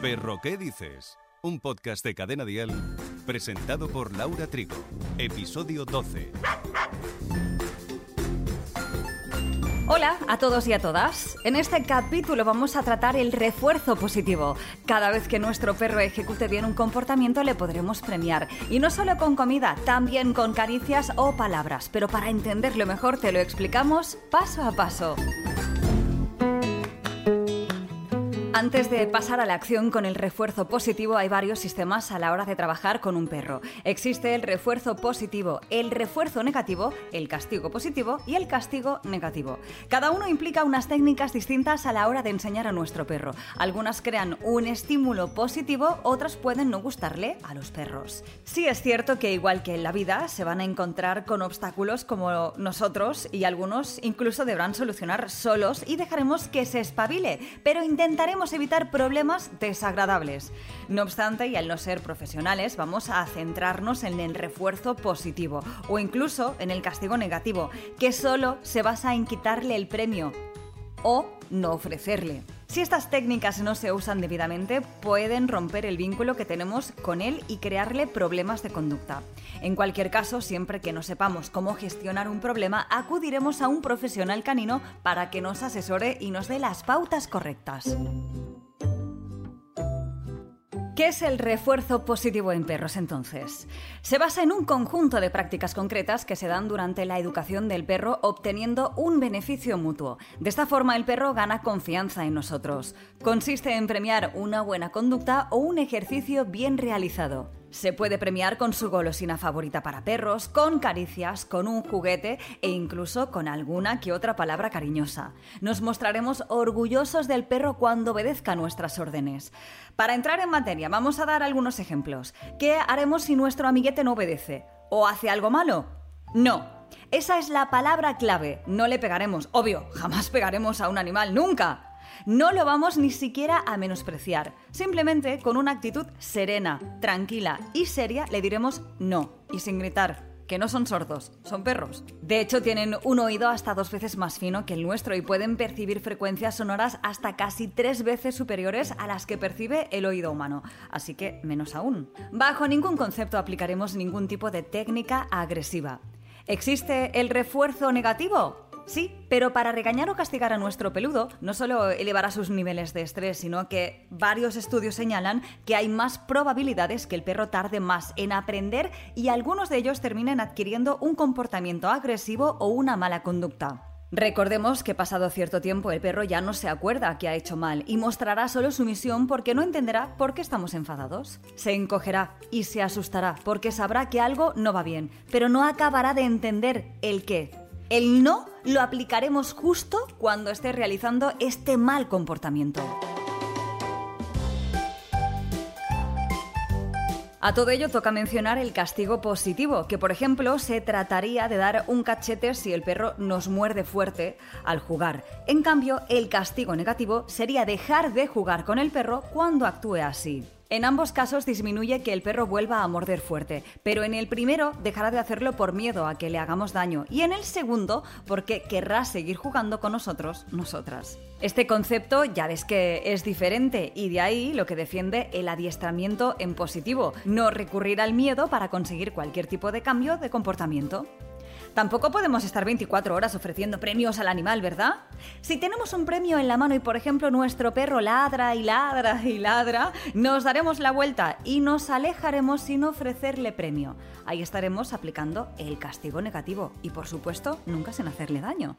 Perro, ¿qué dices? Un podcast de Cadena Dial presentado por Laura Trigo. Episodio 12. Hola a todos y a todas. En este capítulo vamos a tratar el refuerzo positivo. Cada vez que nuestro perro ejecute bien un comportamiento le podremos premiar. Y no solo con comida, también con caricias o palabras. Pero para entenderlo mejor te lo explicamos paso a paso. Antes de pasar a la acción con el refuerzo positivo, hay varios sistemas a la hora de trabajar con un perro. Existe el refuerzo positivo, el refuerzo negativo, el castigo positivo y el castigo negativo. Cada uno implica unas técnicas distintas a la hora de enseñar a nuestro perro. Algunas crean un estímulo positivo, otras pueden no gustarle a los perros. Sí es cierto que igual que en la vida, se van a encontrar con obstáculos como nosotros y algunos incluso deberán solucionar solos y dejaremos que se espabile, pero intentaremos evitar problemas desagradables. No obstante, y al no ser profesionales, vamos a centrarnos en el refuerzo positivo o incluso en el castigo negativo, que solo se basa en quitarle el premio o no ofrecerle. Si estas técnicas no se usan debidamente, pueden romper el vínculo que tenemos con él y crearle problemas de conducta. En cualquier caso, siempre que no sepamos cómo gestionar un problema, acudiremos a un profesional canino para que nos asesore y nos dé las pautas correctas. ¿Qué es el refuerzo positivo en perros entonces? Se basa en un conjunto de prácticas concretas que se dan durante la educación del perro obteniendo un beneficio mutuo. De esta forma el perro gana confianza en nosotros. Consiste en premiar una buena conducta o un ejercicio bien realizado. Se puede premiar con su golosina favorita para perros, con caricias, con un juguete e incluso con alguna que otra palabra cariñosa. Nos mostraremos orgullosos del perro cuando obedezca nuestras órdenes. Para entrar en materia, vamos a dar algunos ejemplos. ¿Qué haremos si nuestro amiguete no obedece? ¿O hace algo malo? No, esa es la palabra clave. No le pegaremos. Obvio, jamás pegaremos a un animal, nunca. No lo vamos ni siquiera a menospreciar. Simplemente con una actitud serena, tranquila y seria le diremos no y sin gritar que no son sordos, son perros. De hecho, tienen un oído hasta dos veces más fino que el nuestro y pueden percibir frecuencias sonoras hasta casi tres veces superiores a las que percibe el oído humano. Así que, menos aún. Bajo ningún concepto aplicaremos ningún tipo de técnica agresiva. ¿Existe el refuerzo negativo? Sí, pero para regañar o castigar a nuestro peludo no solo elevará sus niveles de estrés, sino que varios estudios señalan que hay más probabilidades que el perro tarde más en aprender y algunos de ellos terminen adquiriendo un comportamiento agresivo o una mala conducta. Recordemos que pasado cierto tiempo el perro ya no se acuerda que ha hecho mal y mostrará solo sumisión porque no entenderá por qué estamos enfadados. Se encogerá y se asustará porque sabrá que algo no va bien, pero no acabará de entender el qué. El no lo aplicaremos justo cuando esté realizando este mal comportamiento. A todo ello toca mencionar el castigo positivo, que por ejemplo se trataría de dar un cachete si el perro nos muerde fuerte al jugar. En cambio, el castigo negativo sería dejar de jugar con el perro cuando actúe así. En ambos casos disminuye que el perro vuelva a morder fuerte, pero en el primero dejará de hacerlo por miedo a que le hagamos daño y en el segundo porque querrá seguir jugando con nosotros, nosotras. Este concepto ya ves que es diferente y de ahí lo que defiende el adiestramiento en positivo, no recurrir al miedo para conseguir cualquier tipo de cambio de comportamiento. Tampoco podemos estar 24 horas ofreciendo premios al animal, ¿verdad? Si tenemos un premio en la mano y, por ejemplo, nuestro perro ladra y ladra y ladra, nos daremos la vuelta y nos alejaremos sin ofrecerle premio. Ahí estaremos aplicando el castigo negativo y, por supuesto, nunca sin hacerle daño.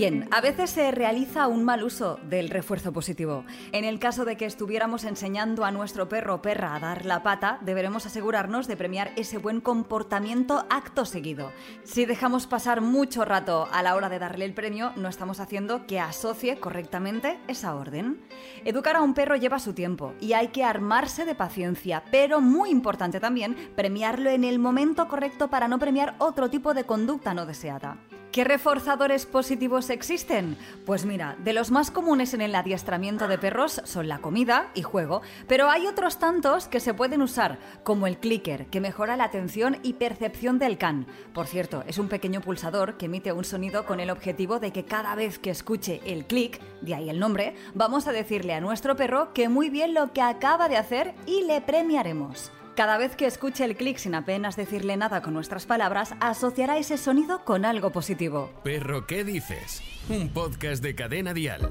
Bien, a veces se realiza un mal uso del refuerzo positivo. En el caso de que estuviéramos enseñando a nuestro perro o perra a dar la pata, deberemos asegurarnos de premiar ese buen comportamiento acto seguido. Si dejamos pasar mucho rato a la hora de darle el premio, no estamos haciendo que asocie correctamente esa orden. Educar a un perro lleva su tiempo y hay que armarse de paciencia, pero muy importante también premiarlo en el momento correcto para no premiar otro tipo de conducta no deseada. ¿Qué reforzadores positivos existen? Pues mira, de los más comunes en el adiestramiento de perros son la comida y juego, pero hay otros tantos que se pueden usar, como el clicker, que mejora la atención y percepción del can. Por cierto, es un pequeño pulsador que emite un sonido con el objetivo de que cada vez que escuche el clic, de ahí el nombre, vamos a decirle a nuestro perro que muy bien lo que acaba de hacer y le premiaremos. Cada vez que escuche el clic sin apenas decirle nada con nuestras palabras, asociará ese sonido con algo positivo. Perro, ¿qué dices? Un podcast de cadena dial.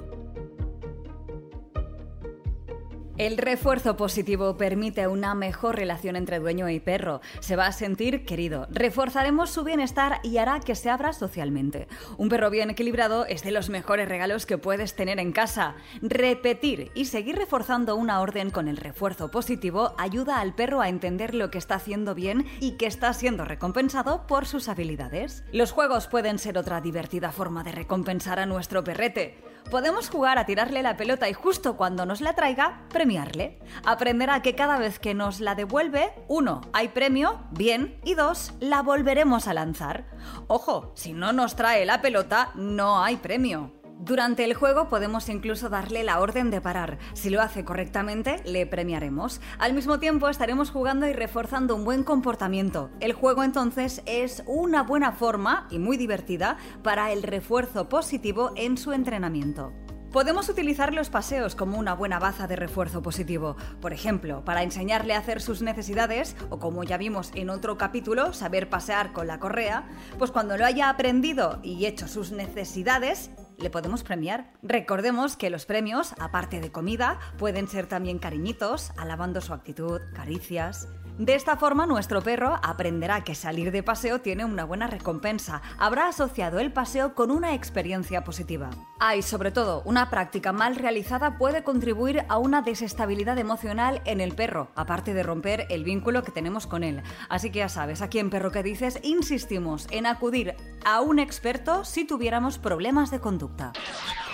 El refuerzo positivo permite una mejor relación entre dueño y perro. Se va a sentir querido. Reforzaremos su bienestar y hará que se abra socialmente. Un perro bien equilibrado es de los mejores regalos que puedes tener en casa. Repetir y seguir reforzando una orden con el refuerzo positivo ayuda al perro a entender lo que está haciendo bien y que está siendo recompensado por sus habilidades. Los juegos pueden ser otra divertida forma de recompensar a nuestro perrete. Podemos jugar a tirarle la pelota y justo cuando nos la traiga, premiarle. Aprenderá que cada vez que nos la devuelve, uno, hay premio, bien, y dos, la volveremos a lanzar. Ojo, si no nos trae la pelota, no hay premio. Durante el juego podemos incluso darle la orden de parar. Si lo hace correctamente, le premiaremos. Al mismo tiempo estaremos jugando y reforzando un buen comportamiento. El juego entonces es una buena forma y muy divertida para el refuerzo positivo en su entrenamiento. Podemos utilizar los paseos como una buena baza de refuerzo positivo, por ejemplo, para enseñarle a hacer sus necesidades o como ya vimos en otro capítulo, saber pasear con la correa, pues cuando lo haya aprendido y hecho sus necesidades, le podemos premiar. Recordemos que los premios, aparte de comida, pueden ser también cariñitos, alabando su actitud, caricias. De esta forma, nuestro perro aprenderá que salir de paseo tiene una buena recompensa. Habrá asociado el paseo con una experiencia positiva. Hay, sobre todo, una práctica mal realizada puede contribuir a una desestabilidad emocional en el perro, aparte de romper el vínculo que tenemos con él. Así que ya sabes, aquí en Perro que dices, insistimos en acudir a un experto si tuviéramos problemas de conducta.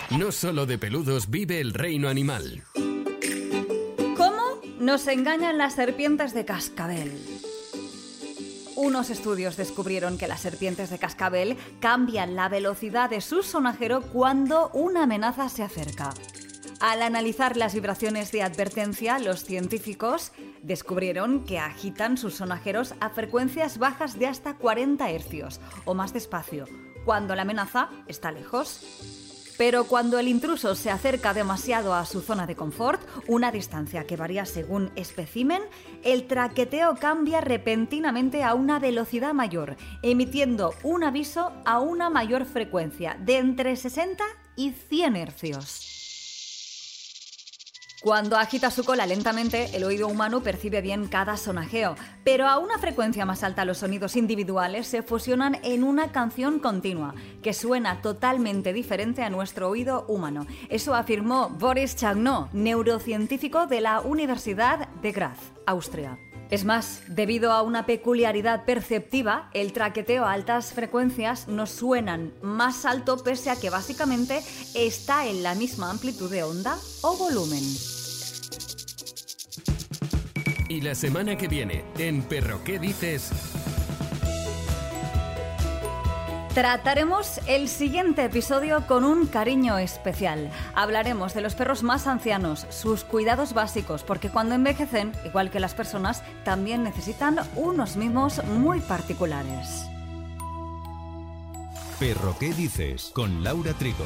No solo de peludos vive el reino animal. Nos engañan las serpientes de cascabel. Unos estudios descubrieron que las serpientes de cascabel cambian la velocidad de su sonajero cuando una amenaza se acerca. Al analizar las vibraciones de advertencia, los científicos descubrieron que agitan sus sonajeros a frecuencias bajas de hasta 40 hercios o más despacio, cuando la amenaza está lejos. Pero cuando el intruso se acerca demasiado a su zona de confort, una distancia que varía según espécimen, el traqueteo cambia repentinamente a una velocidad mayor, emitiendo un aviso a una mayor frecuencia de entre 60 y 100 hercios. Cuando agita su cola lentamente, el oído humano percibe bien cada sonajeo, pero a una frecuencia más alta los sonidos individuales se fusionan en una canción continua, que suena totalmente diferente a nuestro oído humano. Eso afirmó Boris Chagnot, neurocientífico de la Universidad de Graz, Austria. Es más, debido a una peculiaridad perceptiva, el traqueteo a altas frecuencias nos suenan más alto pese a que básicamente está en la misma amplitud de onda o volumen. Y la semana que viene, en Perro ¿Qué dices? Trataremos el siguiente episodio con un cariño especial. Hablaremos de los perros más ancianos, sus cuidados básicos, porque cuando envejecen, igual que las personas, también necesitan unos mimos muy particulares. Perro ¿Qué dices? con Laura Trigo.